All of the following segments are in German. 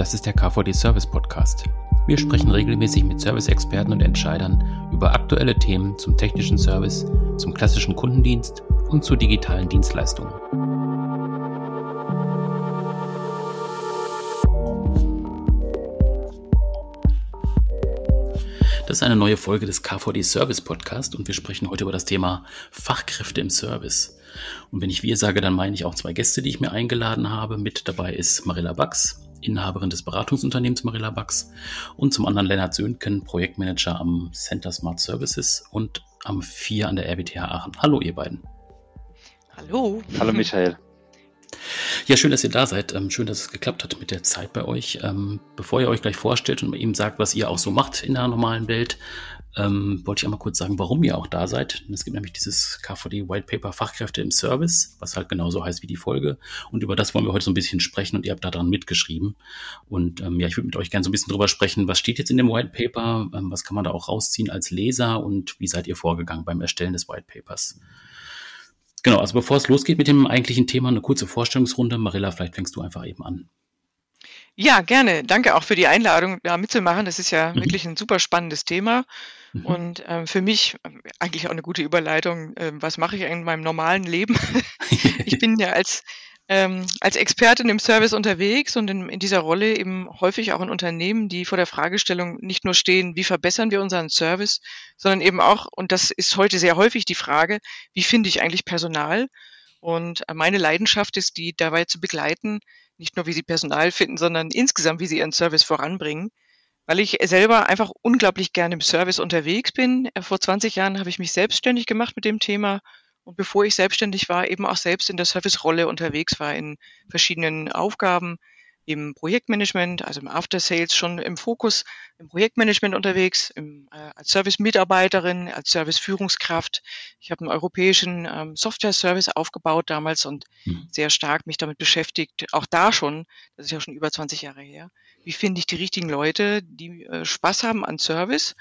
Das ist der KVD Service Podcast. Wir sprechen regelmäßig mit Service-Experten und Entscheidern über aktuelle Themen zum technischen Service, zum klassischen Kundendienst und zu digitalen Dienstleistungen. Das ist eine neue Folge des KVD Service Podcast und wir sprechen heute über das Thema Fachkräfte im Service. Und wenn ich wir sage, dann meine ich auch zwei Gäste, die ich mir eingeladen habe. Mit dabei ist Marilla Bax, Inhaberin des Beratungsunternehmens Marilla Bax und zum anderen Lennart Söhnken, Projektmanager am Center Smart Services und am 4 an der RWTH Aachen. Hallo ihr beiden. Hallo. Hallo Michael. Ja, schön, dass ihr da seid. Ähm, schön, dass es geklappt hat mit der Zeit bei euch. Ähm, bevor ihr euch gleich vorstellt und ihm sagt, was ihr auch so macht in der normalen Welt, ähm, wollte ich einmal kurz sagen, warum ihr auch da seid. Es gibt nämlich dieses KVD White Paper Fachkräfte im Service, was halt genauso heißt wie die Folge. Und über das wollen wir heute so ein bisschen sprechen und ihr habt da dran mitgeschrieben. Und ja, ich würde mit euch gerne so ein bisschen drüber sprechen, was steht jetzt in dem White Paper, was kann man da auch rausziehen als Leser und wie seid ihr vorgegangen beim Erstellen des White Papers? Genau, also bevor es losgeht mit dem eigentlichen Thema, eine kurze Vorstellungsrunde. Marilla, vielleicht fängst du einfach eben an. Ja, gerne. Danke auch für die Einladung, da mitzumachen. Das ist ja mhm. wirklich ein super spannendes Thema. Mhm. Und ähm, für mich äh, eigentlich auch eine gute Überleitung. Äh, was mache ich in meinem normalen Leben? ich bin ja als ähm, als Expertin im Service unterwegs und in, in, dieser Rolle eben häufig auch in Unternehmen, die vor der Fragestellung nicht nur stehen, wie verbessern wir unseren Service, sondern eben auch, und das ist heute sehr häufig die Frage, wie finde ich eigentlich Personal? Und meine Leidenschaft ist, die dabei zu begleiten, nicht nur wie sie Personal finden, sondern insgesamt, wie sie ihren Service voranbringen. Weil ich selber einfach unglaublich gerne im Service unterwegs bin. Vor 20 Jahren habe ich mich selbstständig gemacht mit dem Thema und bevor ich selbstständig war, eben auch selbst in der Service-Rolle unterwegs war in verschiedenen Aufgaben im Projektmanagement, also im After Sales schon im Fokus im Projektmanagement unterwegs, im, äh, als Service-Mitarbeiterin, als Service-Führungskraft. Ich habe einen europäischen ähm, Software-Service aufgebaut damals und mhm. sehr stark mich damit beschäftigt, auch da schon, das ist ja schon über 20 Jahre her, wie finde ich die richtigen Leute, die äh, Spaß haben an Service,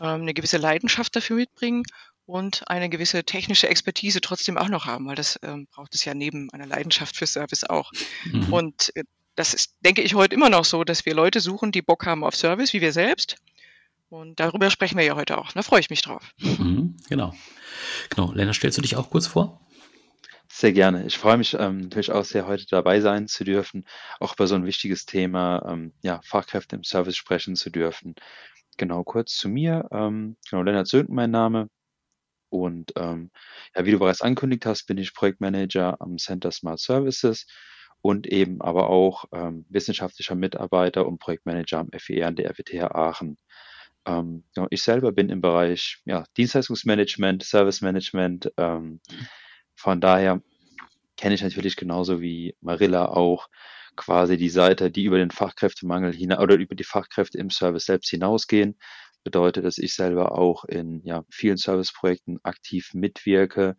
ähm, eine gewisse Leidenschaft dafür mitbringen und eine gewisse technische Expertise trotzdem auch noch haben, weil das ähm, braucht es ja neben einer Leidenschaft für Service auch. Mhm. Und äh, das ist, denke ich, heute immer noch so, dass wir Leute suchen, die Bock haben auf Service, wie wir selbst. Und darüber sprechen wir ja heute auch. Da freue ich mich drauf. Mhm, genau. Genau. Lennart, stellst du dich auch kurz vor? Sehr gerne. Ich freue mich ähm, natürlich auch sehr, heute dabei sein zu dürfen, auch über so ein wichtiges Thema, ähm, ja, Fachkräfte im Service sprechen zu dürfen. Genau, kurz zu mir. Ähm, genau, Lennart Sönken mein Name. Und ähm, ja, wie du bereits angekündigt hast, bin ich Projektmanager am Center Smart Services und eben aber auch ähm, wissenschaftlicher Mitarbeiter und Projektmanager am FER an der RWTH Aachen. Ähm, ja, ich selber bin im Bereich ja, Dienstleistungsmanagement, Service Management. Ähm, von daher kenne ich natürlich genauso wie Marilla auch quasi die Seite, die über den Fachkräftemangel hinaus oder über die Fachkräfte im Service selbst hinausgehen bedeutet, dass ich selber auch in ja, vielen Serviceprojekten aktiv mitwirke.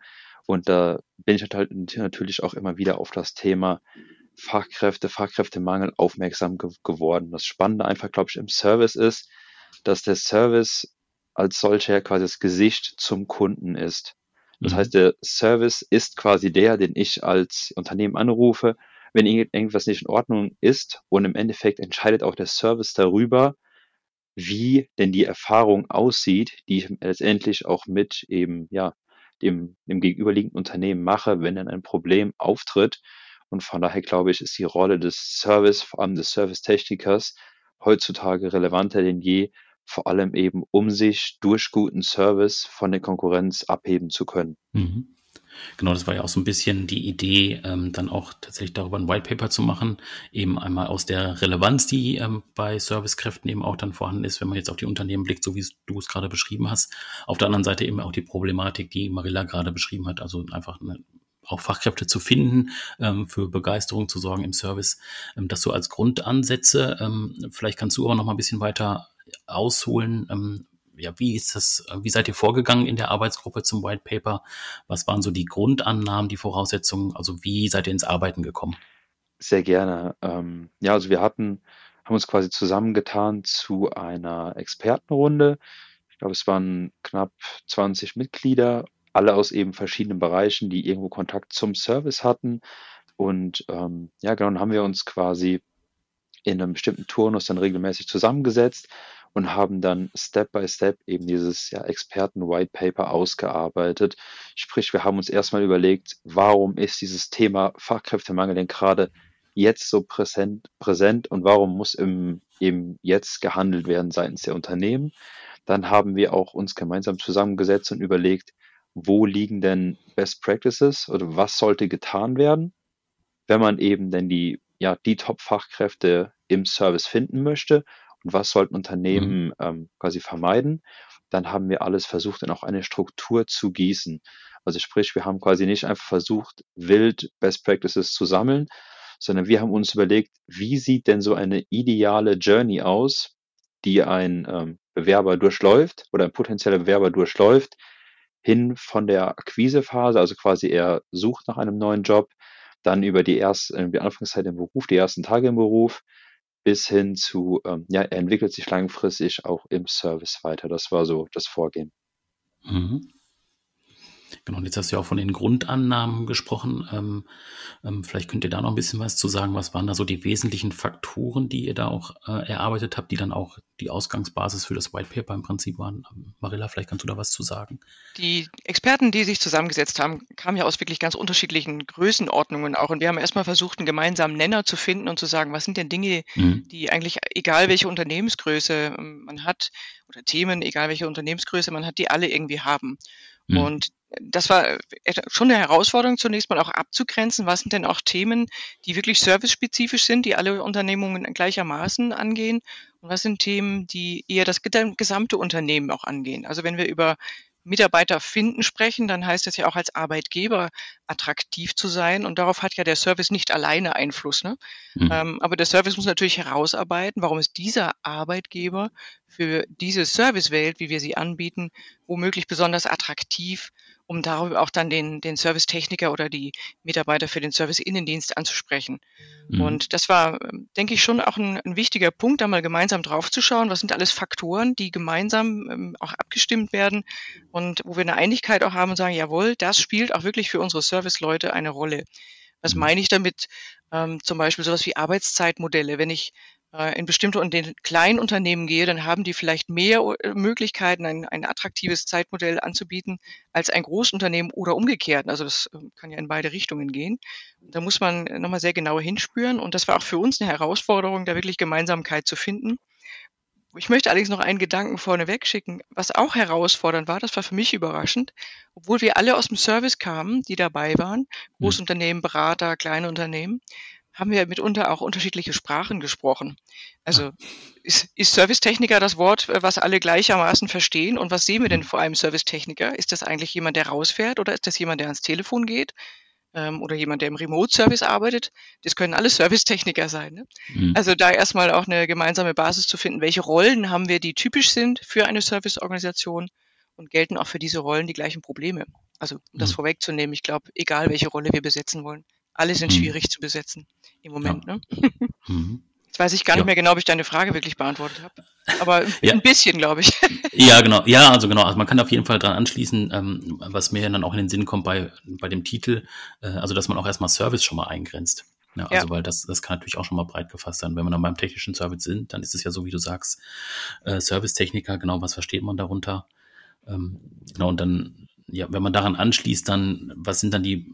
Und da bin ich halt natürlich auch immer wieder auf das Thema Fachkräfte, Fachkräftemangel aufmerksam ge geworden. Das Spannende einfach, glaube ich, im Service ist, dass der Service als solcher quasi das Gesicht zum Kunden ist. Das mhm. heißt, der Service ist quasi der, den ich als Unternehmen anrufe, wenn irgendwas nicht in Ordnung ist. Und im Endeffekt entscheidet auch der Service darüber, wie denn die Erfahrung aussieht, die ich letztendlich auch mit eben, ja, dem, dem gegenüberliegenden Unternehmen mache, wenn dann ein Problem auftritt. Und von daher glaube ich, ist die Rolle des Service, vor allem des Servicetechnikers, heutzutage relevanter denn je, vor allem eben um sich durch guten Service von der Konkurrenz abheben zu können. Mhm. Genau, das war ja auch so ein bisschen die Idee, ähm, dann auch tatsächlich darüber ein White Paper zu machen. Eben einmal aus der Relevanz, die ähm, bei Servicekräften eben auch dann vorhanden ist, wenn man jetzt auf die Unternehmen blickt, so wie du es gerade beschrieben hast. Auf der anderen Seite eben auch die Problematik, die Marilla gerade beschrieben hat, also einfach eine, auch Fachkräfte zu finden, ähm, für Begeisterung zu sorgen im Service. Ähm, das so als Grundansätze. Ähm, vielleicht kannst du auch noch mal ein bisschen weiter ausholen, ähm, ja, wie ist das, wie seid ihr vorgegangen in der Arbeitsgruppe zum White Paper? Was waren so die Grundannahmen, die Voraussetzungen? Also wie seid ihr ins Arbeiten gekommen? Sehr gerne. Ähm, ja, also wir hatten, haben uns quasi zusammengetan zu einer Expertenrunde. Ich glaube, es waren knapp 20 Mitglieder, alle aus eben verschiedenen Bereichen, die irgendwo Kontakt zum Service hatten. Und ähm, ja, genau, dann haben wir uns quasi in einem bestimmten Turnus dann regelmäßig zusammengesetzt und haben dann Step by Step eben dieses ja, Experten-White Paper ausgearbeitet. Sprich, wir haben uns erstmal überlegt, warum ist dieses Thema Fachkräftemangel denn gerade jetzt so präsent, präsent und warum muss im, eben jetzt gehandelt werden seitens der Unternehmen. Dann haben wir auch uns gemeinsam zusammengesetzt und überlegt, wo liegen denn Best Practices oder was sollte getan werden, wenn man eben denn die, ja, die Top-Fachkräfte im Service finden möchte und was sollten Unternehmen mhm. ähm, quasi vermeiden. Dann haben wir alles versucht, in auch eine Struktur zu gießen. Also sprich, wir haben quasi nicht einfach versucht, wild Best Practices zu sammeln, sondern wir haben uns überlegt, wie sieht denn so eine ideale Journey aus, die ein ähm, Bewerber durchläuft oder ein potenzieller Bewerber durchläuft, hin von der Akquisephase, also quasi er sucht nach einem neuen Job, dann über die erste, die Anfangszeit im Beruf, die ersten Tage im Beruf, bis hin zu, ähm, ja, er entwickelt sich langfristig auch im Service weiter. Das war so das Vorgehen. Mhm. Genau, und jetzt hast du ja auch von den Grundannahmen gesprochen. Ähm, ähm, vielleicht könnt ihr da noch ein bisschen was zu sagen. Was waren da so die wesentlichen Faktoren, die ihr da auch äh, erarbeitet habt, die dann auch die Ausgangsbasis für das White Paper im Prinzip waren? Ähm, Marilla, vielleicht kannst du da was zu sagen. Die Experten, die sich zusammengesetzt haben, kamen ja aus wirklich ganz unterschiedlichen Größenordnungen auch. Und wir haben erstmal versucht, einen gemeinsamen Nenner zu finden und zu sagen, was sind denn Dinge, mhm. die eigentlich, egal welche Unternehmensgröße ähm, man hat, oder Themen, egal welche Unternehmensgröße man hat, die alle irgendwie haben. Mhm. Und das war schon eine Herausforderung, zunächst mal auch abzugrenzen. Was sind denn auch Themen, die wirklich servicespezifisch sind, die alle Unternehmungen gleichermaßen angehen? Und was sind Themen, die eher das gesamte Unternehmen auch angehen? Also wenn wir über Mitarbeiter finden sprechen, dann heißt das ja auch als Arbeitgeber attraktiv zu sein. Und darauf hat ja der Service nicht alleine Einfluss. Ne? Mhm. Ähm, aber der Service muss natürlich herausarbeiten, warum ist dieser Arbeitgeber für diese Servicewelt, wie wir sie anbieten, womöglich besonders attraktiv um darüber auch dann den, den Servicetechniker oder die Mitarbeiter für den Service-Innendienst anzusprechen. Mhm. Und das war, denke ich, schon auch ein, ein, wichtiger Punkt, da mal gemeinsam draufzuschauen, was sind alles Faktoren, die gemeinsam ähm, auch abgestimmt werden und wo wir eine Einigkeit auch haben und sagen, jawohl, das spielt auch wirklich für unsere Serviceleute eine Rolle. Was mhm. meine ich damit? Ähm, zum Beispiel sowas wie Arbeitszeitmodelle. Wenn ich in bestimmte und den kleinen Unternehmen gehe, dann haben die vielleicht mehr äh, Möglichkeiten, ein, ein attraktives Zeitmodell anzubieten als ein Großunternehmen oder umgekehrt. Also das ähm, kann ja in beide Richtungen gehen. Da muss man nochmal sehr genauer hinspüren. Und das war auch für uns eine Herausforderung, da wirklich Gemeinsamkeit zu finden. Ich möchte allerdings noch einen Gedanken vorneweg schicken, was auch herausfordernd war, das war für mich überraschend, obwohl wir alle aus dem Service kamen, die dabei waren, hm. Großunternehmen, Berater, kleine Unternehmen, haben wir mitunter auch unterschiedliche Sprachen gesprochen. Also ist, ist Servicetechniker das Wort, äh, was alle gleichermaßen verstehen? Und was sehen wir denn vor einem Servicetechniker? Ist das eigentlich jemand, der rausfährt oder ist das jemand, der ans Telefon geht? Ähm, oder jemand, der im Remote-Service arbeitet? Das können alle Servicetechniker sein. Ne? Mhm. Also da erstmal auch eine gemeinsame Basis zu finden, welche Rollen haben wir, die typisch sind für eine Serviceorganisation und gelten auch für diese Rollen die gleichen Probleme. Also um das mhm. vorwegzunehmen, ich glaube, egal welche Rolle wir besetzen wollen, alle sind mhm. schwierig zu besetzen im Moment. Ja. Ne? Mhm. Jetzt weiß ich gar nicht ja. mehr genau, ob ich deine Frage wirklich beantwortet habe. Aber ja. ein bisschen, glaube ich. Ja, genau. Ja, also genau. Also man kann auf jeden Fall dran anschließen, ähm, was mir dann auch in den Sinn kommt bei, bei dem Titel, äh, also dass man auch erstmal Service schon mal eingrenzt. Ja, also weil das, das kann natürlich auch schon mal breit gefasst sein. Wenn wir dann beim technischen Service sind, dann ist es ja so, wie du sagst, äh, Servicetechniker, genau, was versteht man darunter? Ähm, genau, und dann, ja, wenn man daran anschließt, dann, was sind dann die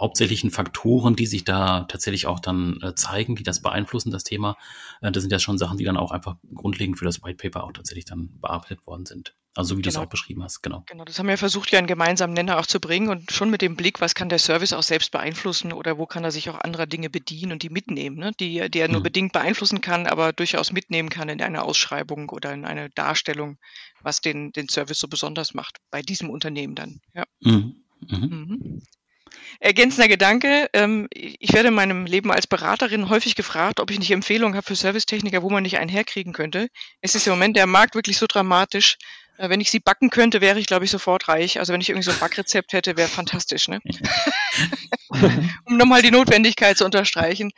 hauptsächlichen Faktoren, die sich da tatsächlich auch dann äh, zeigen, die das beeinflussen, das Thema. Äh, das sind ja schon Sachen, die dann auch einfach grundlegend für das White Paper auch tatsächlich dann bearbeitet worden sind. Also wie genau. du es genau. auch beschrieben hast, genau. Genau, das haben wir versucht, ja einen gemeinsamen Nenner auch zu bringen und schon mit dem Blick, was kann der Service auch selbst beeinflussen oder wo kann er sich auch anderer Dinge bedienen und die mitnehmen, ne? die, die er nur mhm. bedingt beeinflussen kann, aber durchaus mitnehmen kann in einer Ausschreibung oder in einer Darstellung, was den, den Service so besonders macht, bei diesem Unternehmen dann. Ja. Mhm. Mhm. Ergänzender Gedanke. Ähm, ich werde in meinem Leben als Beraterin häufig gefragt, ob ich nicht Empfehlungen habe für Servicetechniker, wo man nicht einen herkriegen könnte. Es ist im Moment der Markt wirklich so dramatisch. Äh, wenn ich sie backen könnte, wäre ich, glaube ich, sofort reich. Also wenn ich irgendwie so ein Backrezept hätte, wäre fantastisch. Ne? um nochmal die Notwendigkeit zu unterstreichen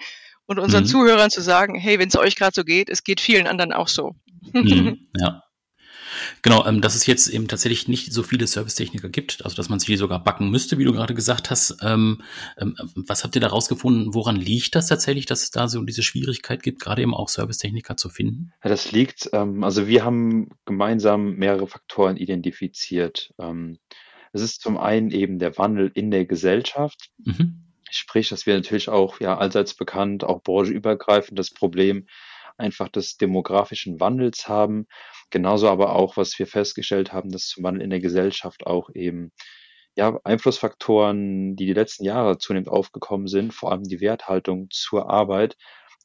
und unseren mhm. Zuhörern zu sagen, hey, wenn es euch gerade so geht, es geht vielen anderen auch so. mhm, ja. Genau, ähm, dass es jetzt eben tatsächlich nicht so viele Servicetechniker gibt, also dass man sie sogar backen müsste, wie du gerade gesagt hast. Ähm, ähm, was habt ihr da rausgefunden? Woran liegt das tatsächlich, dass es da so diese Schwierigkeit gibt, gerade eben auch Servicetechniker zu finden? Ja, das liegt, ähm, also wir haben gemeinsam mehrere Faktoren identifiziert. Ähm, es ist zum einen eben der Wandel in der Gesellschaft. Mhm. Sprich, dass wir natürlich auch, ja, allseits bekannt, auch brancheübergreifend das Problem einfach des demografischen Wandels haben. Genauso aber auch, was wir festgestellt haben, dass zum Wandel in der Gesellschaft auch eben ja, Einflussfaktoren, die die letzten Jahre zunehmend aufgekommen sind, vor allem die Werthaltung zur Arbeit,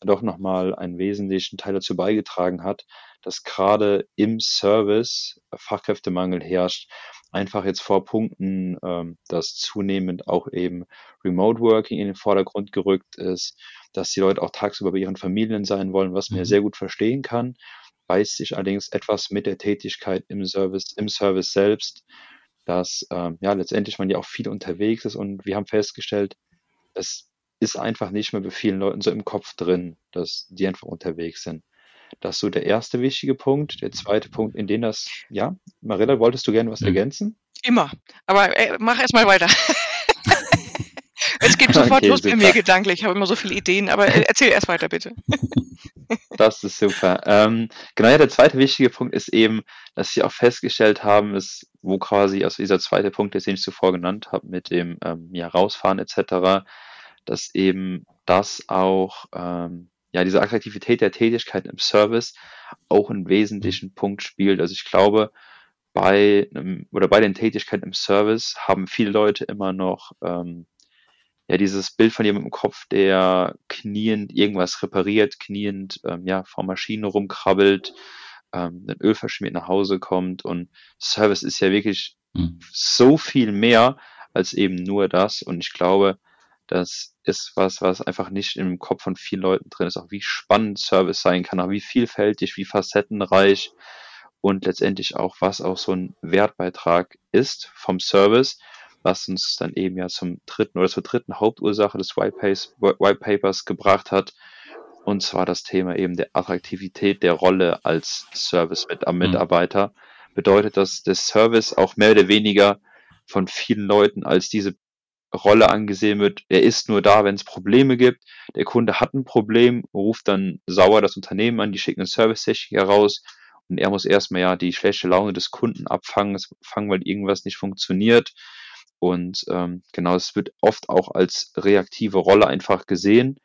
doch nochmal einen wesentlichen Teil dazu beigetragen hat, dass gerade im Service Fachkräftemangel herrscht. Einfach jetzt vor Punkten, ähm, dass zunehmend auch eben Remote Working in den Vordergrund gerückt ist, dass die Leute auch tagsüber bei ihren Familien sein wollen, was man mhm. sehr gut verstehen kann, beißt sich allerdings etwas mit der Tätigkeit im Service, im Service selbst, dass ähm, ja letztendlich man ja auch viel unterwegs ist und wir haben festgestellt, es ist einfach nicht mehr bei vielen Leuten so im Kopf drin, dass die einfach unterwegs sind. Das ist so der erste wichtige Punkt. Der zweite Punkt, in dem das, ja, Marilla, wolltest du gerne was mhm. ergänzen? Immer. Aber äh, mach erst mal weiter. es geht sofort okay, los super. bei mir gedanklich. Ich habe immer so viele Ideen, aber äh, erzähl erst weiter, bitte. Das ist super. Ähm, genau, ja, der zweite wichtige Punkt ist eben, dass sie auch festgestellt haben, ist, wo quasi, also dieser zweite Punkt, den ich zuvor genannt habe, mit dem ähm, ja, Rausfahren etc., dass eben das auch, ähm, ja, diese Attraktivität der Tätigkeit im Service auch einen wesentlichen Punkt spielt. Also ich glaube, bei einem, oder bei den Tätigkeiten im Service haben viele Leute immer noch ähm, ja dieses Bild von jemandem im Kopf, der kniend irgendwas repariert, kniend ähm, ja vor Maschinen rumkrabbelt, ähm, ein Öl verschmiert nach Hause kommt und Service ist ja wirklich mhm. so viel mehr als eben nur das. Und ich glaube, das ist was, was einfach nicht im Kopf von vielen Leuten drin ist, auch wie spannend Service sein kann, auch wie vielfältig, wie facettenreich und letztendlich auch, was auch so ein Wertbeitrag ist vom Service, was uns dann eben ja zum dritten oder zur dritten Hauptursache des White Papers gebracht hat, und zwar das Thema eben der Attraktivität der Rolle als Service-Mitarbeiter. Mhm. Bedeutet, dass der Service auch mehr oder weniger von vielen Leuten als diese Rolle angesehen wird. Er ist nur da, wenn es Probleme gibt. Der Kunde hat ein Problem, ruft dann sauer das Unternehmen an, die schicken einen Service-Techniker raus und er muss erstmal ja die schlechte Laune des Kunden abfangen, fangen, weil irgendwas nicht funktioniert. Und ähm, genau, es wird oft auch als reaktive Rolle einfach gesehen,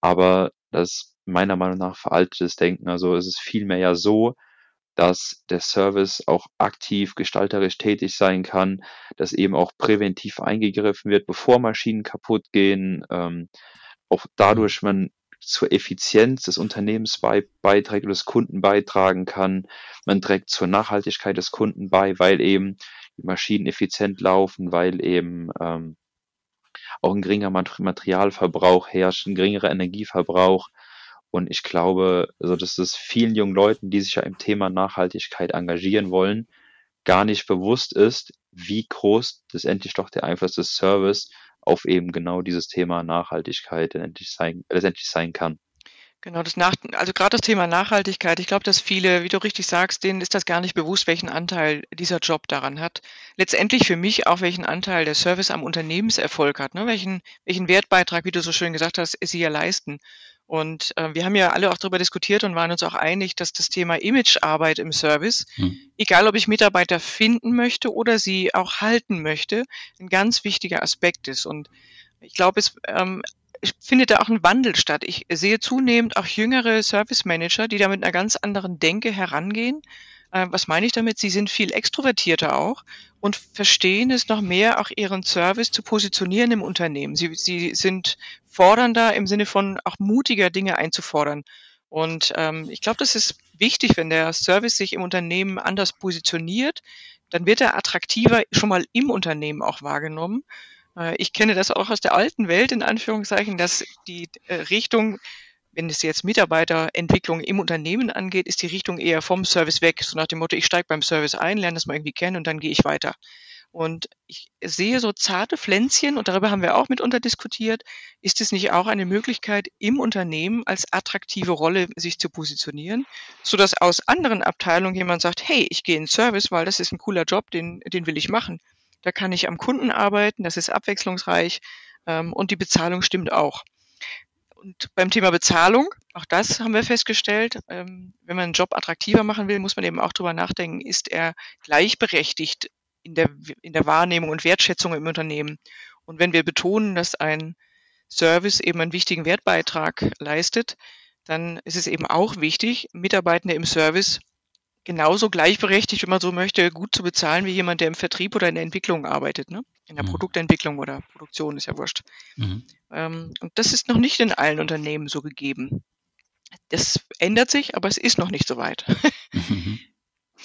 aber das ist meiner Meinung nach veraltetes Denken. Also es ist vielmehr ja so, dass der Service auch aktiv gestalterisch tätig sein kann, dass eben auch präventiv eingegriffen wird, bevor Maschinen kaputt gehen, ähm, auch dadurch man zur Effizienz des Unternehmens bei, beiträgt oder des Kunden beitragen kann. Man trägt zur Nachhaltigkeit des Kunden bei, weil eben die Maschinen effizient laufen, weil eben ähm, auch ein geringer Materialverbrauch herrscht, ein geringerer Energieverbrauch und ich glaube, also dass es vielen jungen Leuten, die sich ja im Thema Nachhaltigkeit engagieren wollen, gar nicht bewusst ist, wie groß letztendlich doch der Einfluss des Service auf eben genau dieses Thema Nachhaltigkeit letztendlich sein, sein kann. Genau, das nach, also gerade das Thema Nachhaltigkeit. Ich glaube, dass viele, wie du richtig sagst, denen ist das gar nicht bewusst, welchen Anteil dieser Job daran hat. Letztendlich für mich auch, welchen Anteil der Service am Unternehmenserfolg hat, ne? welchen, welchen Wertbeitrag, wie du so schön gesagt hast, sie ja leisten. Und äh, wir haben ja alle auch darüber diskutiert und waren uns auch einig, dass das Thema Imagearbeit im Service, hm. egal ob ich Mitarbeiter finden möchte oder sie auch halten möchte, ein ganz wichtiger Aspekt ist. Und ich glaube, es ähm, findet da auch ein Wandel statt. Ich sehe zunehmend auch jüngere Service Manager, die da mit einer ganz anderen Denke herangehen äh, was meine ich damit? Sie sind viel extrovertierter auch und verstehen es noch mehr, auch ihren Service zu positionieren im Unternehmen. Sie, sie sind fordernder im Sinne von auch mutiger Dinge einzufordern. Und ähm, ich glaube, das ist wichtig, wenn der Service sich im Unternehmen anders positioniert, dann wird er attraktiver schon mal im Unternehmen auch wahrgenommen. Äh, ich kenne das auch aus der alten Welt, in Anführungszeichen, dass die äh, Richtung wenn es jetzt Mitarbeiterentwicklung im Unternehmen angeht, ist die Richtung eher vom Service weg, so nach dem Motto, ich steige beim Service ein, lerne das mal irgendwie kennen und dann gehe ich weiter. Und ich sehe so zarte Pflänzchen, und darüber haben wir auch mitunter diskutiert, ist es nicht auch eine Möglichkeit, im Unternehmen als attraktive Rolle sich zu positionieren, so dass aus anderen Abteilungen jemand sagt, hey, ich gehe in Service, weil das ist ein cooler Job, den, den will ich machen. Da kann ich am Kunden arbeiten, das ist abwechslungsreich ähm, und die Bezahlung stimmt auch. Und beim Thema Bezahlung, auch das haben wir festgestellt, ähm, wenn man einen Job attraktiver machen will, muss man eben auch drüber nachdenken, ist er gleichberechtigt in der, in der Wahrnehmung und Wertschätzung im Unternehmen. Und wenn wir betonen, dass ein Service eben einen wichtigen Wertbeitrag leistet, dann ist es eben auch wichtig, Mitarbeitende im Service genauso gleichberechtigt, wenn man so möchte, gut zu bezahlen wie jemand, der im Vertrieb oder in der Entwicklung arbeitet, ne? In der mhm. Produktentwicklung oder Produktion ist ja wurscht. Mhm. Ähm, und das ist noch nicht in allen Unternehmen so gegeben. Das ändert sich, aber es ist noch nicht so weit. Mhm.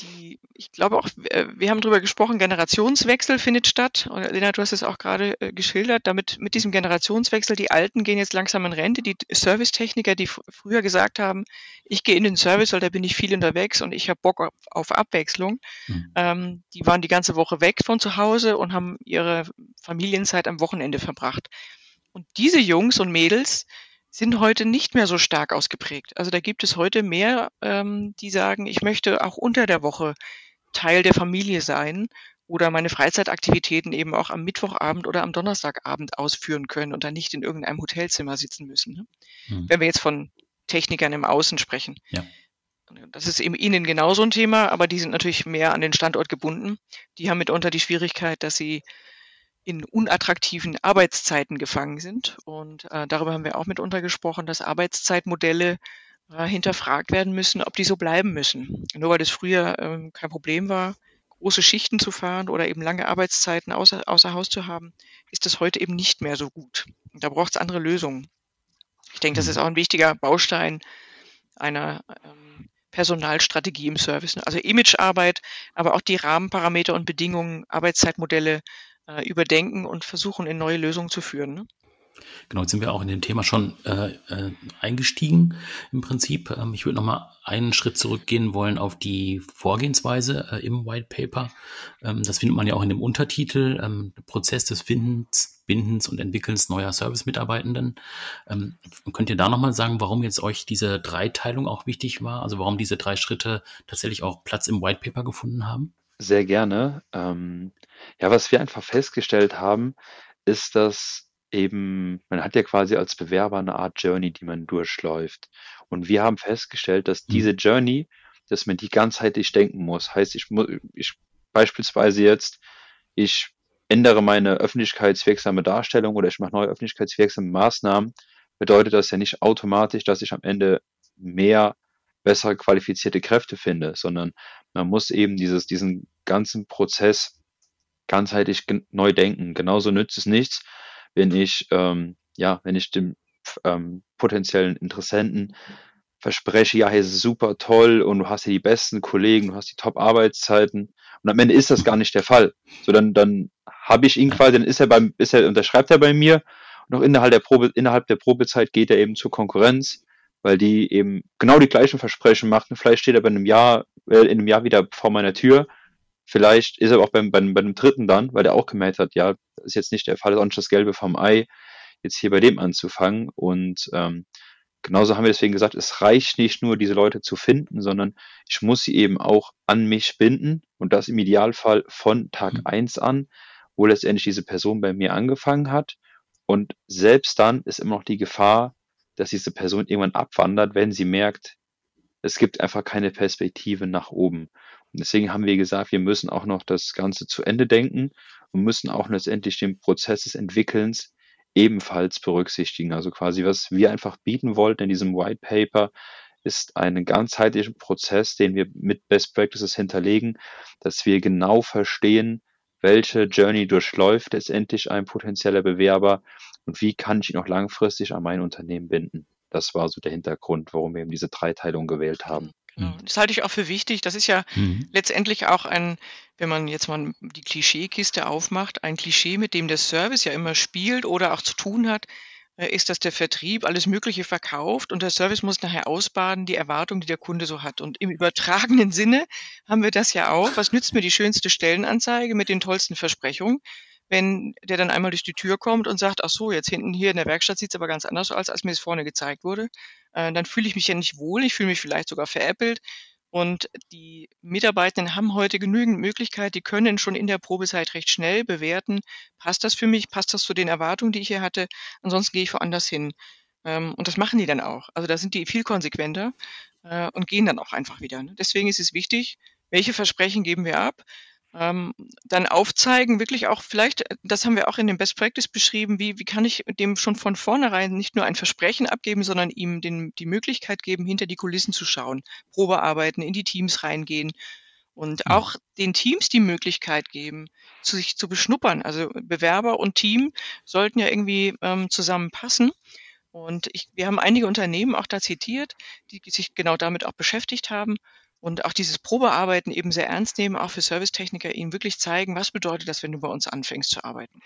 Die, ich glaube auch, äh, wir haben darüber gesprochen, Generationswechsel findet statt. Und Lena, du hast es auch gerade äh, geschildert. Damit, mit diesem Generationswechsel, die Alten gehen jetzt langsam in Rente. Die Servicetechniker, die früher gesagt haben, ich gehe in den Service, weil da bin ich viel unterwegs und ich habe Bock auf, auf Abwechslung. Mhm. Ähm, die waren die ganze Woche weg von zu Hause und haben ihre Familienzeit am Wochenende verbracht. Und diese Jungs und Mädels, sind heute nicht mehr so stark ausgeprägt. Also da gibt es heute mehr, ähm, die sagen, ich möchte auch unter der Woche Teil der Familie sein oder meine Freizeitaktivitäten eben auch am Mittwochabend oder am Donnerstagabend ausführen können und dann nicht in irgendeinem Hotelzimmer sitzen müssen. Ne? Hm. Wenn wir jetzt von Technikern im Außen sprechen. Ja. Das ist eben ihnen genauso ein Thema, aber die sind natürlich mehr an den Standort gebunden. Die haben mitunter die Schwierigkeit, dass sie in unattraktiven Arbeitszeiten gefangen sind. Und äh, darüber haben wir auch mitunter gesprochen, dass Arbeitszeitmodelle äh, hinterfragt werden müssen, ob die so bleiben müssen. Nur weil das früher ähm, kein Problem war, große Schichten zu fahren oder eben lange Arbeitszeiten außer, außer Haus zu haben, ist das heute eben nicht mehr so gut. Und da braucht es andere Lösungen. Ich denke, das ist auch ein wichtiger Baustein einer ähm, Personalstrategie im Service. Also Imagearbeit, aber auch die Rahmenparameter und Bedingungen, Arbeitszeitmodelle äh, überdenken und versuchen, in neue Lösungen zu führen. Ne? Genau, jetzt sind wir auch in dem Thema schon äh, äh, eingestiegen im Prinzip. Ähm, ich würde noch mal einen Schritt zurückgehen wollen auf die Vorgehensweise äh, im White Paper. Ähm, das findet man ja auch in dem Untertitel, ähm, Prozess des Findens, Bindens und Entwickelns neuer Service-Mitarbeitenden. Ähm, könnt ihr da noch mal sagen, warum jetzt euch diese Dreiteilung auch wichtig war? Also warum diese drei Schritte tatsächlich auch Platz im White Paper gefunden haben? Sehr gerne. Ähm, ja, was wir einfach festgestellt haben, ist, dass eben man hat ja quasi als Bewerber eine Art Journey, die man durchläuft. Und wir haben festgestellt, dass mhm. diese Journey, dass man die ganzheitlich denken muss. Heißt, ich muss ich beispielsweise jetzt, ich ändere meine öffentlichkeitswirksame Darstellung oder ich mache neue öffentlichkeitswirksame Maßnahmen, bedeutet das ja nicht automatisch, dass ich am Ende mehr besser qualifizierte Kräfte finde, sondern man muss eben dieses, diesen ganzen Prozess ganzheitlich neu denken. Genauso nützt es nichts, wenn ich, ähm, ja, wenn ich dem ähm, potenziellen Interessenten verspreche, ja, hey, ist super toll und du hast hier die besten Kollegen, du hast die Top-Arbeitszeiten und am Ende ist das gar nicht der Fall. So, dann, dann habe ich ihn quasi, dann ist er beim, ist er, unterschreibt er bei mir und auch innerhalb der Probe, innerhalb der Probezeit geht er eben zur Konkurrenz, weil die eben genau die gleichen Versprechen macht. vielleicht steht er bei einem Jahr, äh, in einem Jahr wieder vor meiner Tür Vielleicht ist er auch beim, beim, bei dem dritten dann, weil der auch gemerkt hat, ja, ist jetzt nicht der Fall, ist auch nicht das Gelbe vom Ei, jetzt hier bei dem anzufangen. Und ähm, genauso haben wir deswegen gesagt, es reicht nicht nur, diese Leute zu finden, sondern ich muss sie eben auch an mich binden und das im Idealfall von Tag mhm. eins an, wo letztendlich diese Person bei mir angefangen hat. Und selbst dann ist immer noch die Gefahr, dass diese Person irgendwann abwandert, wenn sie merkt, es gibt einfach keine Perspektive nach oben. Deswegen haben wir gesagt, wir müssen auch noch das Ganze zu Ende denken und müssen auch letztendlich den Prozess des Entwickelns ebenfalls berücksichtigen. Also quasi, was wir einfach bieten wollten in diesem White Paper, ist einen ganzheitlichen Prozess, den wir mit Best Practices hinterlegen, dass wir genau verstehen, welche Journey durchläuft letztendlich ein potenzieller Bewerber und wie kann ich ihn auch langfristig an mein Unternehmen binden. Das war so der Hintergrund, warum wir eben diese Dreiteilung gewählt haben. Genau. Mhm. Das halte ich auch für wichtig. Das ist ja mhm. letztendlich auch ein, wenn man jetzt mal die Klischeekiste aufmacht, ein Klischee, mit dem der Service ja immer spielt oder auch zu tun hat. äh, ist, dass der Vertrieb alles Mögliche verkauft und der Service muss nachher ausbaden, die Erwartung, die der Kunde so hat. Und im übertragenen Sinne haben wir das ja auch. Was nützt mir die schönste Stellenanzeige mit den tollsten Versprechungen? wenn der dann einmal durch die Tür kommt und sagt, ach so, jetzt hinten hier in der Werkstatt sieht es aber ganz anders aus, als mir es vorne gezeigt wurde, äh, dann fühle ich mich ja nicht wohl, ich fühle mich vielleicht sogar veräppelt. Und die Mitarbeitenden haben heute genügend Möglichkeit, die können schon in der Probezeit recht schnell bewerten, passt das für mich, passt das zu den Erwartungen, die ich hier hatte, ansonsten gehe ich woanders hin. Ähm, und das machen die dann auch. Also da sind die viel konsequenter äh, und gehen dann auch einfach wieder. Ne? Deswegen ist es wichtig, welche Versprechen geben wir ab? Ähm, dann aufzeigen, wirklich auch vielleicht, äh, das haben wir auch in dem Best Practice beschrieben, wie, wie kann ich dem schon von vornherein nicht nur ein Versprechen abgeben, sondern ihm den, die Möglichkeit geben, hinter die Kulissen zu schauen, Probearbeiten, in die Teams reingehen und auch den Teams die Möglichkeit geben, zu sich zu beschnuppern. Also Bewerber und Team sollten ja irgendwie ähm, zusammenpassen. Und ich, wir haben einige Unternehmen auch da zitiert, die sich genau damit auch beschäftigt haben und auch dieses Probearbeiten eben sehr ernst nehmen, auch für Servicetechniker, ihnen wirklich zeigen, was bedeutet das, wenn du bei uns anfängst zu arbeiten.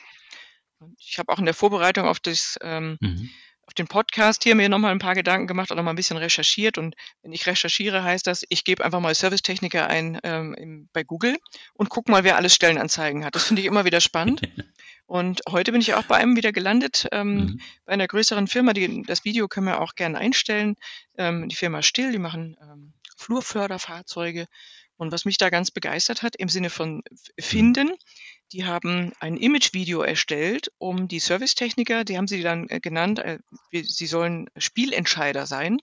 Ich habe auch in der Vorbereitung auf das ähm, mhm. auf den Podcast hier mir nochmal ein paar Gedanken gemacht und nochmal ein bisschen recherchiert. Und wenn ich recherchiere, heißt das, ich gebe einfach mal Servicetechniker ein ähm, im, bei Google und guck mal, wer alles Stellenanzeigen hat. Das finde ich immer wieder spannend. Und heute bin ich auch bei einem wieder gelandet, ähm, mhm. bei einer größeren Firma. Die, das Video können wir auch gerne einstellen. Ähm, die Firma Still, die machen ähm, Flurförderfahrzeuge. Und was mich da ganz begeistert hat im Sinne von Finden, die haben ein Imagevideo erstellt, um die Servicetechniker, die haben sie dann äh, genannt, äh, sie sollen Spielentscheider sein.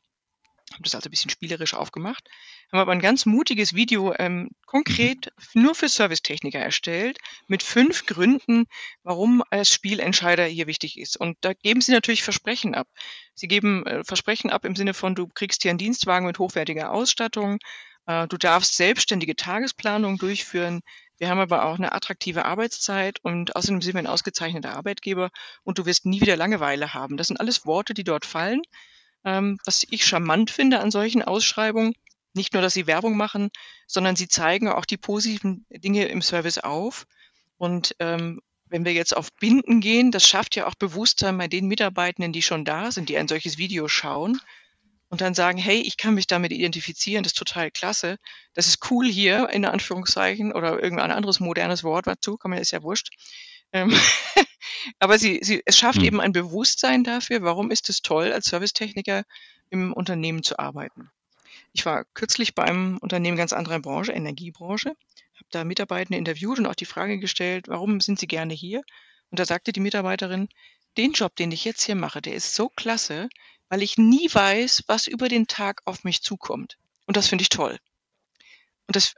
Haben das also ein bisschen spielerisch aufgemacht, haben aber ein ganz mutiges Video ähm, konkret mhm. nur für Servicetechniker erstellt, mit fünf Gründen, warum als Spielentscheider hier wichtig ist. Und da geben sie natürlich Versprechen ab. Sie geben äh, Versprechen ab im Sinne von, du kriegst hier einen Dienstwagen mit hochwertiger Ausstattung, äh, du darfst selbstständige Tagesplanung durchführen, wir haben aber auch eine attraktive Arbeitszeit und außerdem sind wir ein ausgezeichneter Arbeitgeber und du wirst nie wieder Langeweile haben. Das sind alles Worte, die dort fallen ähm, was ich charmant finde an solchen Ausschreibungen. Nicht nur, dass sie Werbung machen, sondern sie zeigen auch die positiven Dinge im Service auf. Und ähm, wenn wir jetzt auf Binden gehen, das schafft ja auch Bewusstsein bei den Mitarbeitenden, die schon da sind, die ein solches Video schauen und dann sagen, hey, ich kann mich damit identifizieren, das ist total klasse, das ist cool hier, in Anführungszeichen, oder irgendein anderes modernes Wort dazu, kann man, ist ja wurscht. Ähm, aber sie, sie, es schafft mhm. eben ein Bewusstsein dafür, warum ist es toll, als Servicetechniker im Unternehmen zu arbeiten. Ich war kürzlich bei einem Unternehmen ganz anderer Branche, Energiebranche, habe da Mitarbeitende interviewt und auch die Frage gestellt, warum sind sie gerne hier? Und da sagte die Mitarbeiterin, den Job, den ich jetzt hier mache, der ist so klasse, weil ich nie weiß, was über den Tag auf mich zukommt. Und das finde ich toll. Und das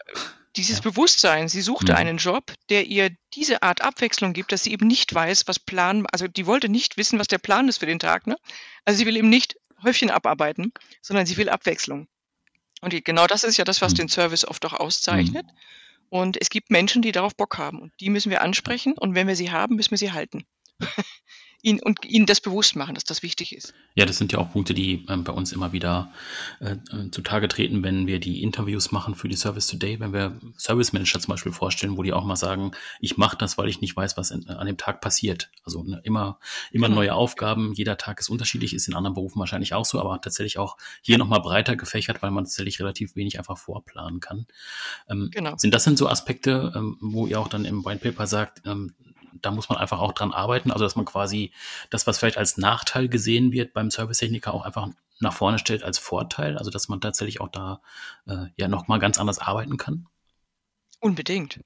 dieses ja. Bewusstsein. Sie suchte mhm. einen Job, der ihr diese Art Abwechslung gibt, dass sie eben nicht weiß, was Plan, also die wollte nicht wissen, was der Plan ist für den Tag. Ne? Also sie will eben nicht Häufchen abarbeiten, sondern sie will Abwechslung. Und die, genau das ist ja das, was mhm. den Service oft auch auszeichnet. Mhm. Und es gibt Menschen, die darauf Bock haben. Und die müssen wir ansprechen. Und wenn wir sie haben, müssen wir sie halten. ihn, und ihnen das bewusst machen, dass das wichtig ist. Ja, das sind ja auch Punkte, die äh, bei uns immer wieder äh, äh, zutage treten, wenn wir die Interviews machen für die Service Today, wenn wir Service Manager zum Beispiel vorstellen, wo die auch mal sagen, ich mache das, weil ich nicht weiß, was in, an dem Tag passiert. Also ne, immer, immer genau. neue Aufgaben, jeder Tag ist unterschiedlich, ist in anderen Berufen wahrscheinlich auch so, aber tatsächlich auch hier ja. nochmal breiter gefächert, weil man tatsächlich relativ wenig einfach vorplanen kann. Ähm, genau. Sind das denn so Aspekte, ähm, wo ihr auch dann im White Paper sagt, ähm, da muss man einfach auch dran arbeiten, also dass man quasi das, was vielleicht als Nachteil gesehen wird beim Servicetechniker, auch einfach nach vorne stellt als Vorteil, also dass man tatsächlich auch da äh, ja nochmal ganz anders arbeiten kann? Unbedingt.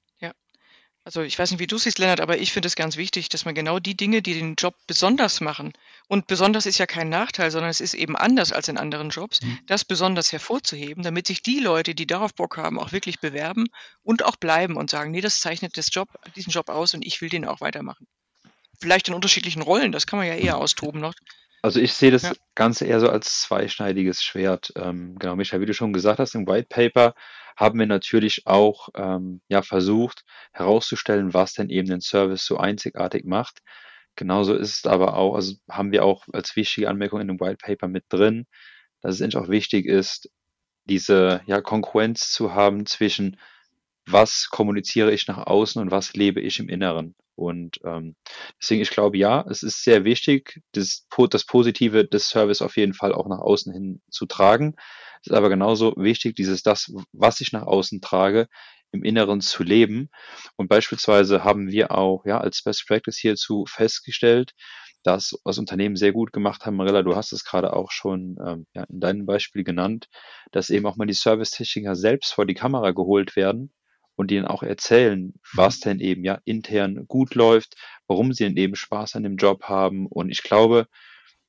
Also ich weiß nicht, wie du siehst, Lennart, aber ich finde es ganz wichtig, dass man genau die Dinge, die den Job besonders machen, und besonders ist ja kein Nachteil, sondern es ist eben anders als in anderen Jobs, mhm. das besonders hervorzuheben, damit sich die Leute, die darauf Bock haben, auch wirklich bewerben und auch bleiben und sagen, nee, das zeichnet das Job, diesen Job aus und ich will den auch weitermachen. Vielleicht in unterschiedlichen Rollen, das kann man ja eher austoben noch. Also ich sehe das ja. Ganze eher so als zweischneidiges Schwert. Ähm, genau, Michael, wie du schon gesagt hast, im White Paper haben wir natürlich auch ähm, ja, versucht herauszustellen, was denn eben den Service so einzigartig macht. Genauso ist es aber auch, also haben wir auch als wichtige Anmerkung in dem White Paper mit drin, dass es endlich auch wichtig ist, diese ja, Konkurrenz zu haben zwischen was kommuniziere ich nach außen und was lebe ich im Inneren. Und ähm, deswegen, ich glaube, ja, es ist sehr wichtig, das, das Positive des Service auf jeden Fall auch nach außen hin zu tragen. Es ist aber genauso wichtig, dieses das, was ich nach außen trage, im Inneren zu leben. Und beispielsweise haben wir auch ja als Best Practice hierzu festgestellt, dass was Unternehmen sehr gut gemacht haben, Marilla, du hast es gerade auch schon ähm, ja, in deinem Beispiel genannt, dass eben auch mal die Service-Techniker selbst vor die Kamera geholt werden und ihnen auch erzählen, was denn eben ja intern gut läuft, warum sie denn eben Spaß an dem Job haben. Und ich glaube,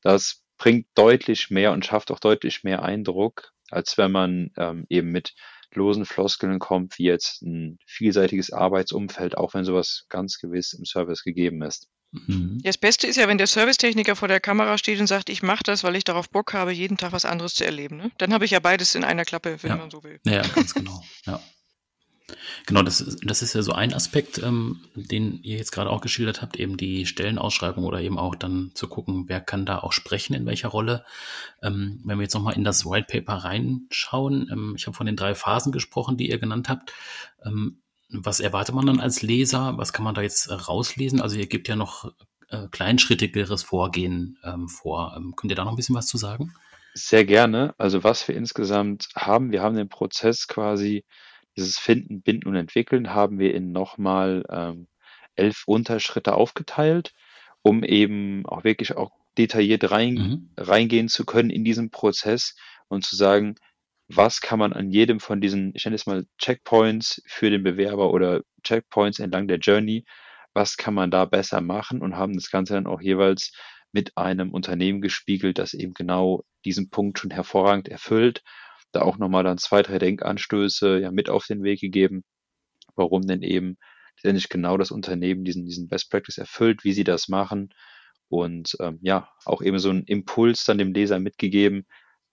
das bringt deutlich mehr und schafft auch deutlich mehr Eindruck, als wenn man ähm, eben mit losen Floskeln kommt, wie jetzt ein vielseitiges Arbeitsumfeld, auch wenn sowas ganz gewiss im Service gegeben ist. Mhm. Das Beste ist ja, wenn der Servicetechniker vor der Kamera steht und sagt, ich mache das, weil ich darauf Bock habe, jeden Tag was anderes zu erleben. Ne? Dann habe ich ja beides in einer Klappe, wenn ja. man so will. Ja, ganz genau. Ja. Genau, das, das ist ja so ein Aspekt, ähm, den ihr jetzt gerade auch geschildert habt, eben die Stellenausschreibung oder eben auch dann zu gucken, wer kann da auch sprechen, in welcher Rolle. Ähm, wenn wir jetzt nochmal in das White Paper reinschauen, ähm, ich habe von den drei Phasen gesprochen, die ihr genannt habt. Ähm, was erwartet man dann als Leser? Was kann man da jetzt äh, rauslesen? Also ihr gebt ja noch äh, kleinschrittigeres Vorgehen ähm, vor. Ähm, könnt ihr da noch ein bisschen was zu sagen? Sehr gerne. Also was wir insgesamt haben, wir haben den Prozess quasi dieses Finden, Binden und Entwickeln haben wir in nochmal ähm, elf Unterschritte aufgeteilt, um eben auch wirklich auch detailliert rein, mhm. reingehen zu können in diesen Prozess und zu sagen, was kann man an jedem von diesen, ich nenne es mal Checkpoints für den Bewerber oder Checkpoints entlang der Journey, was kann man da besser machen und haben das Ganze dann auch jeweils mit einem Unternehmen gespiegelt, das eben genau diesen Punkt schon hervorragend erfüllt. Da auch nochmal dann zwei, drei Denkanstöße ja mit auf den Weg gegeben, warum denn eben letztendlich genau das Unternehmen diesen, diesen Best Practice erfüllt, wie sie das machen und ähm, ja, auch eben so einen Impuls dann dem Leser mitgegeben,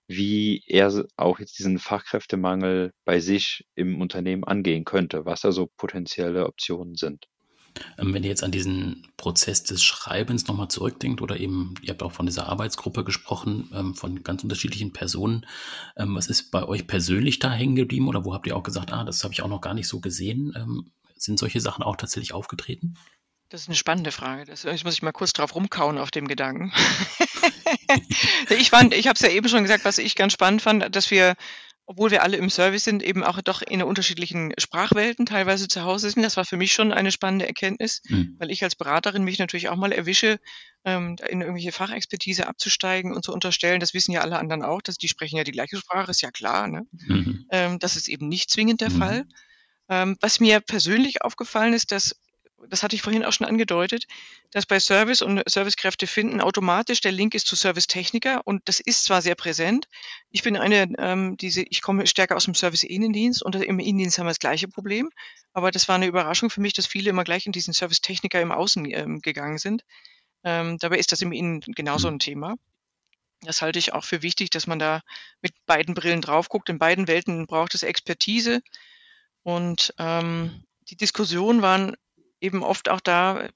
wie er auch jetzt diesen Fachkräftemangel bei sich im Unternehmen angehen könnte, was da so potenzielle Optionen sind. Ähm, wenn ihr jetzt an diesen Prozess des Schreibens nochmal zurückdenkt oder eben, ihr habt auch von dieser Arbeitsgruppe gesprochen, ähm, von ganz unterschiedlichen Personen, ähm, was ist bei euch persönlich da hängen geblieben oder wo habt ihr auch gesagt, ah, das habe ich auch noch gar nicht so gesehen? Sind solche Sachen auch tatsächlich aufgetreten? Das ist eine spannende Frage. Das, jetzt muss ich mal kurz drauf rumkauen auf dem Gedanken. ich fand, ich habe es ja eben schon gesagt, was ich ganz spannend fand, dass wir, obwohl wir alle im Service sind, eben auch doch in unterschiedlichen Sprachwelten teilweise zu Hause sind. Das war für mich schon eine spannende Erkenntnis, mhm. weil ich als Beraterin mich natürlich auch mal erwische, ähm, in irgendwelche Fachexpertise abzusteigen und zu unterstellen. Das wissen ja alle anderen auch, dass die sprechen ja die gleiche Sprache, ist ja klar. Ne? Mhm. Ähm, das ist eben nicht zwingend der mhm. Fall. Ähm, was mir persönlich aufgefallen ist, dass das hatte ich vorhin auch schon angedeutet, dass bei Service und Servicekräfte finden automatisch der Link ist zu Servicetechniker und das ist zwar sehr präsent. Ich bin eine, ähm, diese, ich komme stärker aus dem Service-Innendienst und im Innendienst haben wir das gleiche Problem, aber das war eine Überraschung für mich, dass viele immer gleich in diesen Servicetechniker im Außen ähm, gegangen sind. Ähm, dabei ist das im Innen genauso ein Thema. Das halte ich auch für wichtig, dass man da mit beiden Brillen drauf guckt. In beiden Welten braucht es Expertise und ähm, die Diskussionen waren eben oft auch da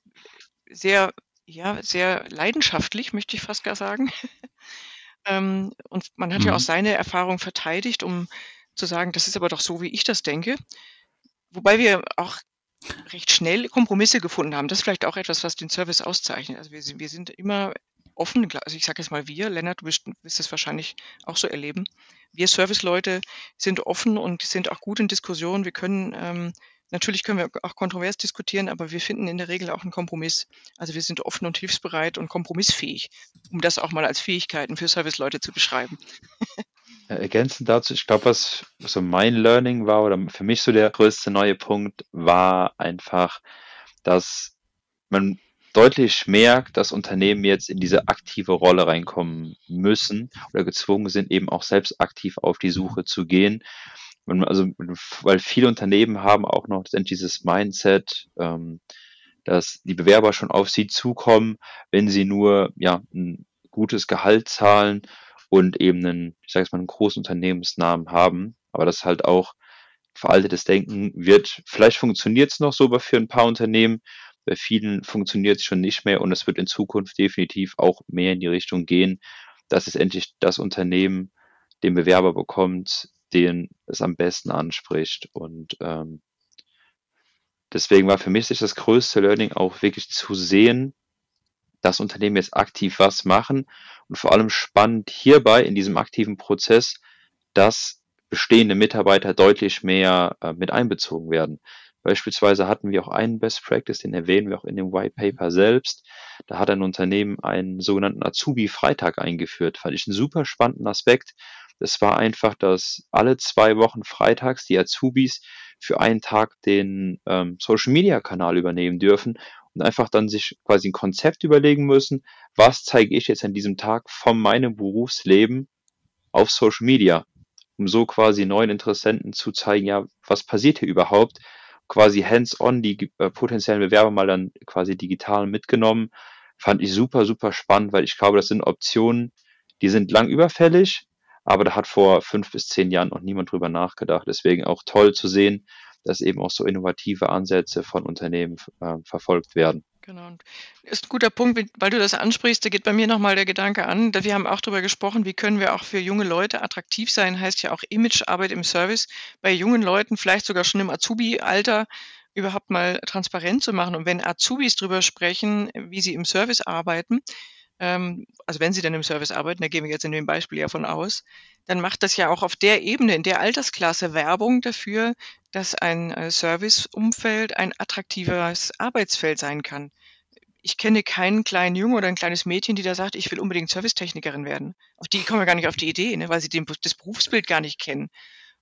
sehr, ja, sehr leidenschaftlich, möchte ich fast gar sagen. ähm, und man hat mhm. ja auch mhm. seine Erfahrung verteidigt, um zu sagen, das ist aber doch so, wie ich das denke. Wobei wir auch recht schnell Kompromisse gefunden haben. Das ist vielleicht auch etwas, was den Service auszeichnet. Also wir sind, wir sind immer offen, also ich sage jetzt mal wir, Lennart, du wirst, wirst es wahrscheinlich auch so erleben. Wir Serviceleute sind offen und sind auch gut in Diskussionen. Wir können ähm, Natürlich können wir auch kontrovers diskutieren, aber wir finden in der Regel auch einen Kompromiss. Also wir sind offen und hilfsbereit und kompromissfähig, um das auch mal als Fähigkeiten für Serviceleute zu beschreiben. Ergänzend dazu, ich glaube, was so mein Learning war oder für mich so der größte neue Punkt war einfach, dass man deutlich merkt, dass Unternehmen jetzt in diese aktive Rolle reinkommen müssen oder gezwungen sind, eben auch selbst aktiv auf die Suche zu gehen also, weil viele Unternehmen haben auch noch dieses Mindset, ähm, dass die Bewerber schon auf sie zukommen, wenn sie nur ja ein gutes Gehalt zahlen und eben einen, ich sage jetzt mal, einen großen Unternehmensnamen haben. Aber das halt auch veraltetes Denken wird. Vielleicht funktioniert es noch so für ein paar Unternehmen, bei vielen funktioniert es schon nicht mehr und es wird in Zukunft definitiv auch mehr in die Richtung gehen, dass es endlich das Unternehmen den Bewerber bekommt, den es am besten anspricht. Und ähm, deswegen war für mich das größte Learning auch wirklich zu sehen, dass Unternehmen jetzt aktiv was machen und vor allem spannend hierbei in diesem aktiven Prozess, dass bestehende Mitarbeiter deutlich mehr äh, mit einbezogen werden. Beispielsweise hatten wir auch einen Best Practice, den erwähnen wir auch in dem White Paper selbst. Da hat ein Unternehmen einen sogenannten Azubi-Freitag eingeführt. Fand ich einen super spannenden Aspekt. Das war einfach, dass alle zwei Wochen freitags die Azubis für einen Tag den ähm, Social-Media-Kanal übernehmen dürfen und einfach dann sich quasi ein Konzept überlegen müssen, was zeige ich jetzt an diesem Tag von meinem Berufsleben auf Social Media, um so quasi neuen Interessenten zu zeigen, ja, was passiert hier überhaupt, quasi hands-on die äh, potenziellen Bewerber mal dann quasi digital mitgenommen. Fand ich super, super spannend, weil ich glaube, das sind Optionen, die sind lang überfällig, aber da hat vor fünf bis zehn Jahren noch niemand drüber nachgedacht. Deswegen auch toll zu sehen, dass eben auch so innovative Ansätze von Unternehmen äh, verfolgt werden. Genau. Ist ein guter Punkt, weil du das ansprichst, da geht bei mir nochmal der Gedanke an. Wir haben auch darüber gesprochen, wie können wir auch für junge Leute attraktiv sein, heißt ja auch Imagearbeit im Service, bei jungen Leuten, vielleicht sogar schon im Azubi-Alter, überhaupt mal transparent zu machen. Und wenn Azubis darüber sprechen, wie sie im Service arbeiten, ähm, also wenn sie dann im Service arbeiten, da gehen wir jetzt in dem Beispiel ja von aus, dann macht das ja auch auf der Ebene, in der Altersklasse Werbung dafür, dass ein äh, Serviceumfeld ein attraktives Arbeitsfeld sein kann. Ich kenne keinen kleinen Jungen oder ein kleines Mädchen, die da sagt, ich will unbedingt Servicetechnikerin werden. Auf die kommen wir gar nicht auf die Idee, ne, weil sie den, das Berufsbild gar nicht kennen.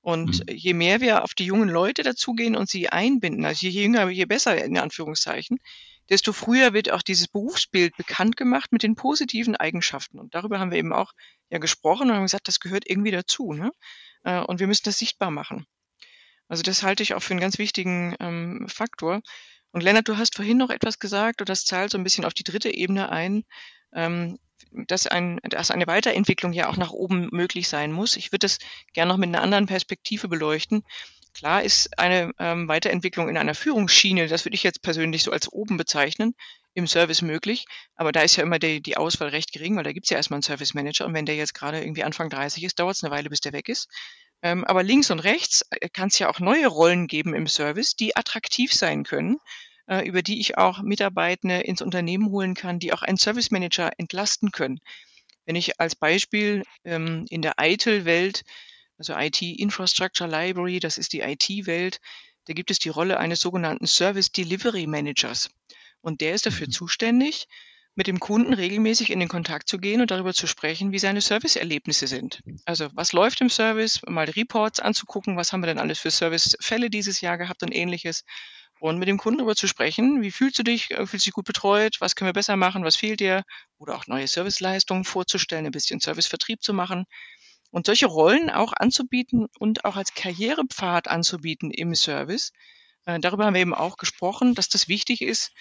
Und mhm. je mehr wir auf die jungen Leute dazugehen und sie einbinden, also je jünger, je besser in Anführungszeichen, desto früher wird auch dieses Berufsbild bekannt gemacht mit den positiven Eigenschaften. Und darüber haben wir eben auch ja gesprochen und haben gesagt, das gehört irgendwie dazu. Ne? Äh, und wir müssen das sichtbar machen. Also das halte ich auch für einen ganz wichtigen ähm, Faktor. Und Lennart, du hast vorhin noch etwas gesagt und das zahlt so ein bisschen auf die dritte Ebene ein, ähm, dass, ein, dass eine Weiterentwicklung ja auch nach oben möglich sein muss. Ich würde das gerne noch mit einer anderen Perspektive beleuchten. Klar ist eine ähm, Weiterentwicklung in einer Führungsschiene, das würde ich jetzt persönlich so als oben bezeichnen, im Service möglich. Aber da ist ja immer die, die Auswahl recht gering, weil da gibt es ja erstmal einen Service Manager und wenn der jetzt gerade irgendwie Anfang 30 ist, dauert es eine Weile, bis der weg ist. Ähm, aber links und rechts äh, kann es ja auch neue Rollen geben im Service, die attraktiv sein können, äh, über die ich auch Mitarbeitende ins Unternehmen holen kann, die auch einen Service Manager entlasten können. Wenn ich als Beispiel ähm, in der ITIL-Welt also IT Infrastructure Library, das ist die IT-Welt. Da gibt es die Rolle eines sogenannten Service Delivery Managers. Und der ist dafür mhm. zuständig, mit dem Kunden regelmäßig in den Kontakt zu gehen und darüber zu sprechen, wie seine Serviceerlebnisse sind. Also was läuft im Service, mal Reports anzugucken, was haben wir denn alles für Servicefälle dieses Jahr gehabt und ähnliches. Und mit dem Kunden darüber zu sprechen, wie fühlst du dich, äh, fühlst du dich gut betreut, was können wir besser machen, was fehlt dir, oder auch neue Serviceleistungen vorzustellen, ein bisschen Servicevertrieb zu machen. Und solche Rollen auch anzubieten und auch als Karrierepfad anzubieten im Service. Äh, darüber haben wir eben auch gesprochen, dass das wichtig ist,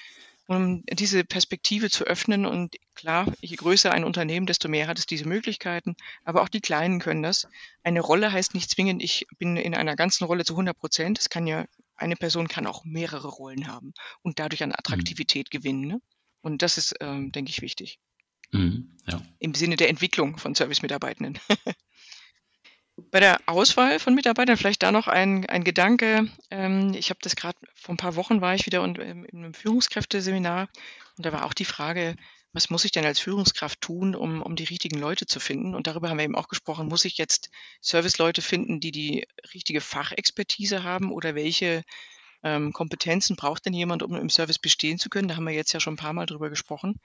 um diese Perspektive zu öffnen. Und klar, je größer ein Unternehmen, desto mehr hat es diese Möglichkeiten. Aber auch die Kleinen können das. Eine Rolle heißt nicht zwingend, ich bin in einer ganzen Rolle zu 100 Prozent. Es kann ja, eine Person kann auch mehrere Rollen haben und dadurch an mhm. Attraktivität mhm. gewinnen. Ne? Und das ist, ähm, denke ich, wichtig. Mhm, ja. Im Sinne der Entwicklung von Service-Mitarbeitenden. Bei der Auswahl von Mitarbeitern vielleicht da noch ein, ein Gedanke. Ähm, ich habe das gerade vor ein paar Wochen war ich wieder in, in einem Führungskräfteseminar und da war auch die Frage, was muss ich denn als Führungskraft tun, um, um die richtigen Leute zu finden? Und darüber haben wir eben auch gesprochen, muss ich jetzt Serviceleute finden, die die richtige Fachexpertise haben oder welche ähm, Kompetenzen braucht denn jemand, um im Service bestehen zu können? Da haben wir jetzt ja schon ein paar Mal drüber gesprochen.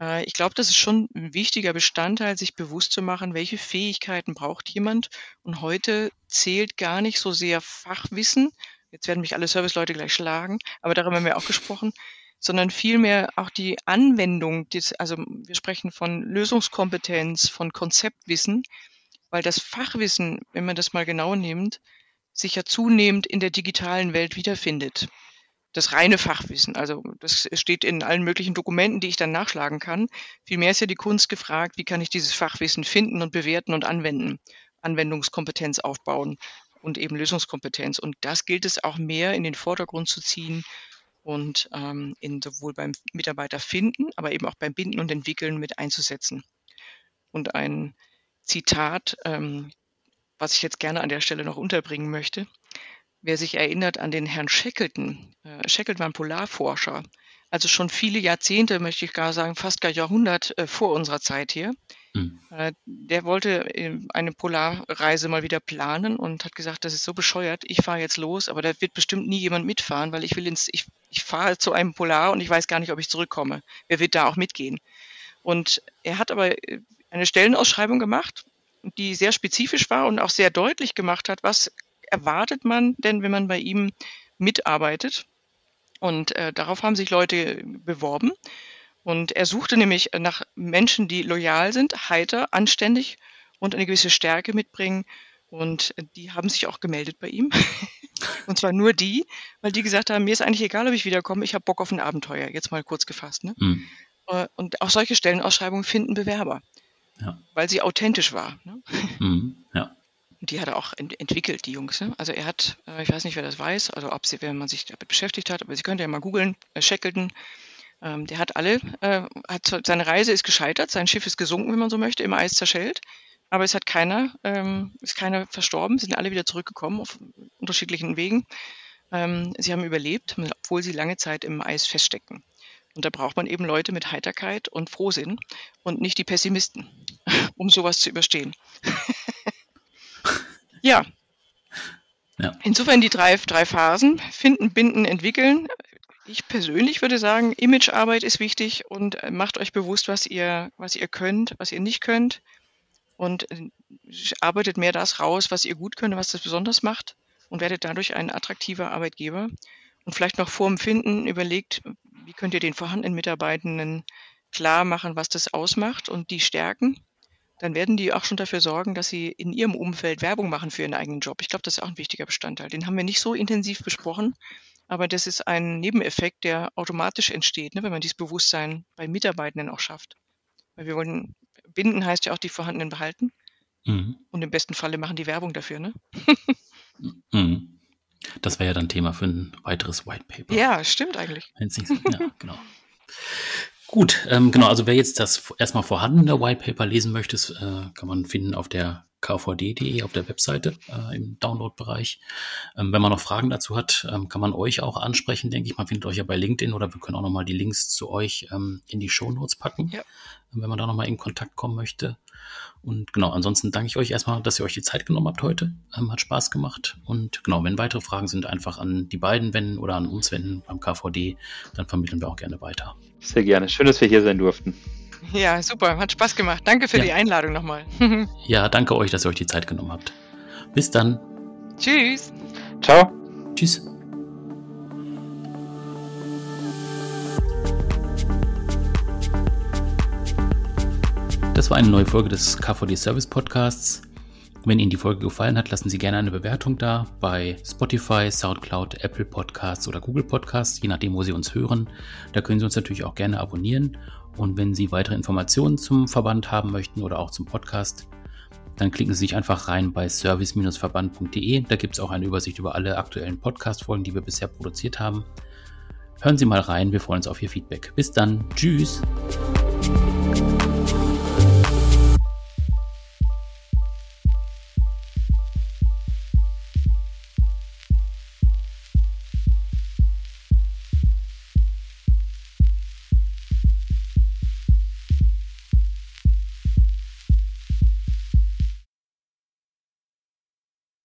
Äh, ich glaube, das ist schon ein wichtiger Bestandteil, sich bewusst zu machen, welche Fähigkeiten braucht jemand. Und heute zählt gar nicht so sehr Fachwissen. Jetzt werden mich alle Serviceleute gleich schlagen, aber darüber haben wir auch gesprochen, sondern vielmehr auch die Anwendung. Des, also wir sprechen von Lösungskompetenz, von Konzeptwissen, weil das Fachwissen, wenn man das mal genau nimmt, sich ja zunehmend in der digitalen Welt wiederfindet das reine Fachwissen. Also das steht in allen möglichen Dokumenten, die ich dann nachschlagen kann. Vielmehr ist ja die Kunst gefragt, wie kann ich dieses Fachwissen finden und bewerten und anwenden, Anwendungskompetenz aufbauen und eben Lösungskompetenz. Und das gilt es auch mehr in den Vordergrund zu ziehen und ähm, in sowohl beim Mitarbeiter finden, aber eben auch beim Binden und Entwickeln mit einzusetzen. Und ein Zitat, ähm, was ich jetzt gerne an der Stelle noch unterbringen möchte. wer sich erinnert an den Herrn Shackleton. Äh, Shackleton war ein Polarforscher. Also schon viele Jahrzehnte, möchte ich gar sagen, fast gar Jahrhundert äh, vor unserer Zeit hier. Mhm. Äh, der wollte äh, eine Polarreise mal wieder planen und hat gesagt, das ist so bescheuert, ich fahre jetzt los, aber da wird bestimmt nie jemand mitfahren, weil ich will ins, ich, ich fahre zu einem Polar und ich weiß gar nicht, ob ich zurückkomme. Wer wird da auch mitgehen? Und er hat aber äh, eine Stellenausschreibung gemacht, die sehr spezifisch war und auch sehr deutlich gemacht hat, was erwartet man denn, wenn man bei ihm mitarbeitet. Und äh, darauf haben sich Leute beworben. Und er suchte nämlich nach Menschen, die loyal sind, heiter, anständig und eine gewisse Stärke mitbringen. Und die haben sich auch gemeldet bei ihm. und zwar nur die, weil die gesagt haben, mir ist eigentlich egal, ob ich wiederkomme, ich habe Bock auf ein Abenteuer, jetzt mal kurz gefasst. Ne? Mhm. Und auch solche Stellenausschreibungen finden Bewerber, ja. weil sie authentisch war. Ne? Mhm. Ja. Die hat er auch ent entwickelt, die Jungs. Ne? Also er hat, äh, ich weiß nicht, wer das weiß, also ob sie, wenn man sich damit beschäftigt hat, aber Sie können ja mal googeln, äh, Shackleton, ähm, der hat alle, äh, hat seine Reise ist gescheitert, sein Schiff ist gesunken, wenn man so möchte, im Eis zerschellt. Aber es hat keiner, ähm, ist keiner verstorben, sind alle wieder zurückgekommen auf unterschiedlichen Wegen. Ähm, sie haben überlebt, obwohl sie lange Zeit im Eis feststecken. Und da braucht man eben Leute mit Heiterkeit und Frohsinn und nicht die Pessimisten, um sowas zu überstehen. ja. ja. Insofern die drei, drei Phasen, finden, binden, entwickeln, ich persönlich würde sagen, Imagearbeit ist wichtig und äh, macht euch bewusst, was ihr, was ihr könnt, was ihr nicht könnt und äh, arbeitet mehr das raus, was ihr gut könnt, was das besonders macht und werdet dadurch ein attraktiver Arbeitgeber. Und vielleicht noch vor dem Finden überlegt, wie könnt ihr den vorhandenen Mitarbeitenden klar machen, was das ausmacht und die stärken. Dann werden die auch schon dafür sorgen, dass sie in ihrem Umfeld Werbung machen für ihren eigenen Job. Ich glaube, das ist auch ein wichtiger Bestandteil. Den haben wir nicht so intensiv besprochen, aber das ist ein Nebeneffekt, der automatisch entsteht, ne, wenn man dieses Bewusstsein bei Mitarbeitenden auch schafft. Weil wir wollen, binden heißt ja auch die vorhandenen behalten. Mhm. Und im besten Falle machen die Werbung dafür, ne? mhm. Das wäre ja dann Thema für ein weiteres White Paper. Ja, stimmt eigentlich. Ja, genau. Gut, ähm, genau, also wer jetzt das erstmal vorhandene White Paper lesen möchte, äh, kann man finden auf der kvd.de auf der Webseite äh, im Download-Bereich. Ähm, wenn man noch Fragen dazu hat, ähm, kann man euch auch ansprechen, denke ich. Man findet euch ja bei LinkedIn oder wir können auch nochmal die Links zu euch ähm, in die Show Notes packen, ja. wenn man da nochmal in Kontakt kommen möchte. Und genau, ansonsten danke ich euch erstmal, dass ihr euch die Zeit genommen habt heute. Ähm, hat Spaß gemacht. Und genau, wenn weitere Fragen sind, einfach an die beiden wenden oder an uns wenden beim KVD, dann vermitteln wir auch gerne weiter. Sehr gerne. Schön, dass wir hier sein durften. Ja, super. Hat Spaß gemacht. Danke für ja. die Einladung nochmal. ja, danke euch, dass ihr euch die Zeit genommen habt. Bis dann. Tschüss. Ciao. Tschüss. Das war eine neue Folge des KVD Service Podcasts. Wenn Ihnen die Folge gefallen hat, lassen Sie gerne eine Bewertung da bei Spotify, SoundCloud, Apple Podcasts oder Google Podcasts, je nachdem, wo Sie uns hören. Da können Sie uns natürlich auch gerne abonnieren und wenn Sie weitere Informationen zum Verband haben möchten oder auch zum Podcast, dann klicken Sie sich einfach rein bei service-verband.de. Da gibt es auch eine Übersicht über alle aktuellen Podcast-Folgen, die wir bisher produziert haben. Hören Sie mal rein, wir freuen uns auf Ihr Feedback. Bis dann, tschüss.